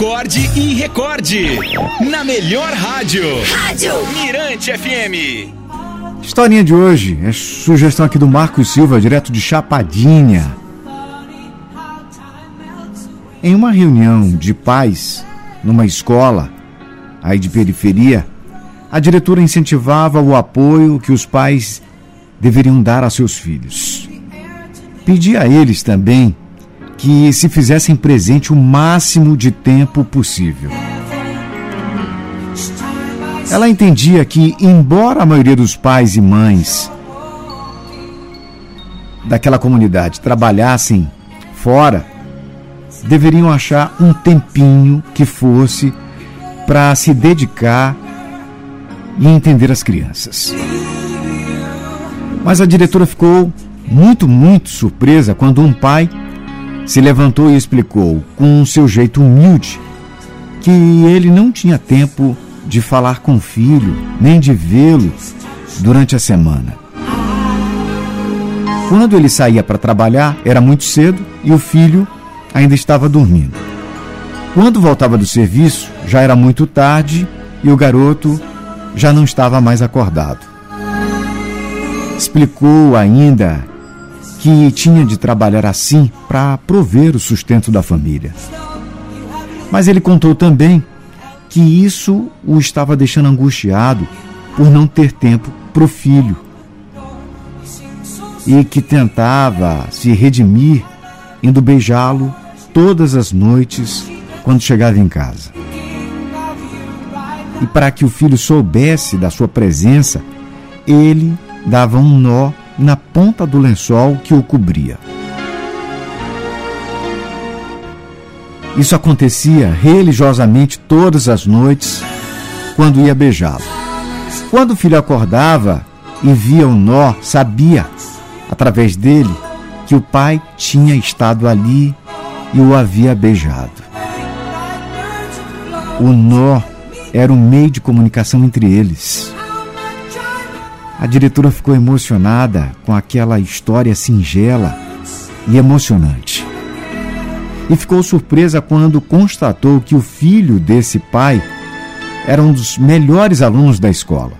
acorde e recorde. Na melhor rádio. Rádio Mirante FM. Historinha de hoje é sugestão aqui do Marcos Silva, direto de Chapadinha. Em uma reunião de pais numa escola aí de periferia, a diretora incentivava o apoio que os pais deveriam dar a seus filhos. Pedia a eles também que se fizessem presente o máximo de tempo possível. Ela entendia que, embora a maioria dos pais e mães daquela comunidade trabalhassem fora, deveriam achar um tempinho que fosse para se dedicar e entender as crianças. Mas a diretora ficou muito, muito surpresa quando um pai se levantou e explicou, com seu jeito humilde, que ele não tinha tempo de falar com o filho, nem de vê-lo durante a semana. Quando ele saía para trabalhar, era muito cedo e o filho ainda estava dormindo. Quando voltava do serviço, já era muito tarde e o garoto já não estava mais acordado. Explicou ainda que tinha de trabalhar assim para prover o sustento da família. Mas ele contou também que isso o estava deixando angustiado por não ter tempo para o filho e que tentava se redimir indo beijá-lo todas as noites quando chegava em casa. E para que o filho soubesse da sua presença, ele dava um nó na ponta do lençol que o cobria. Isso acontecia religiosamente todas as noites quando ia beijá-lo. Quando o filho acordava e via o nó, sabia, através dele, que o pai tinha estado ali e o havia beijado. O nó era um meio de comunicação entre eles. A diretora ficou emocionada com aquela história singela e emocionante. E ficou surpresa quando constatou que o filho desse pai era um dos melhores alunos da escola.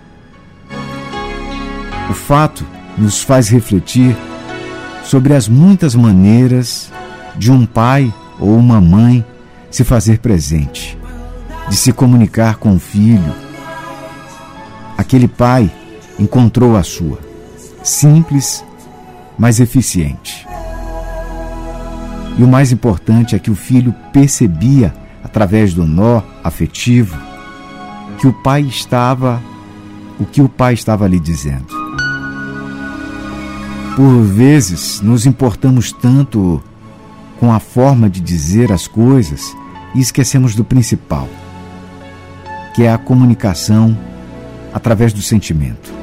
O fato nos faz refletir sobre as muitas maneiras de um pai ou uma mãe se fazer presente, de se comunicar com o filho. Aquele pai encontrou a sua, simples, mas eficiente. E o mais importante é que o filho percebia, através do nó afetivo, que o pai estava, o que o pai estava lhe dizendo. Por vezes nos importamos tanto com a forma de dizer as coisas e esquecemos do principal, que é a comunicação através do sentimento.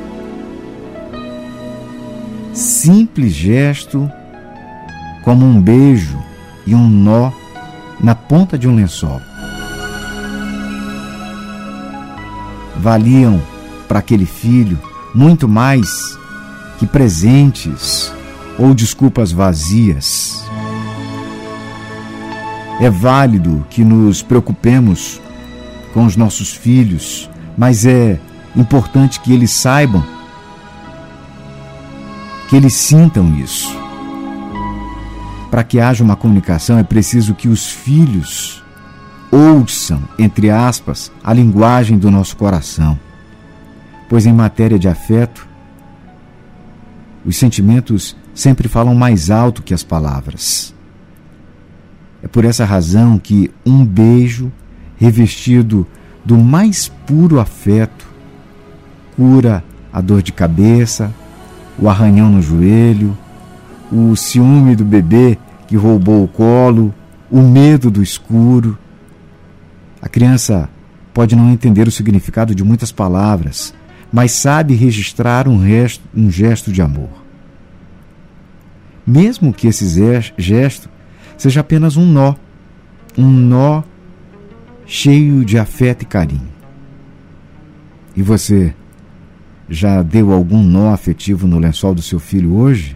Simples gesto, como um beijo e um nó na ponta de um lençol. Valiam para aquele filho muito mais que presentes ou desculpas vazias. É válido que nos preocupemos com os nossos filhos, mas é importante que eles saibam, que eles sintam isso. Para que haja uma comunicação, é preciso que os filhos ouçam, entre aspas, a linguagem do nosso coração. Pois em matéria de afeto, os sentimentos sempre falam mais alto que as palavras. É por essa razão que um beijo revestido do mais puro afeto cura a dor de cabeça, o arranhão no joelho, o ciúme do bebê que roubou o colo, o medo do escuro. A criança pode não entender o significado de muitas palavras, mas sabe registrar um, resto, um gesto de amor. Mesmo que esse gesto seja apenas um nó, um nó cheio de afeto e carinho. E você já deu algum nó afetivo no lençol do seu filho hoje?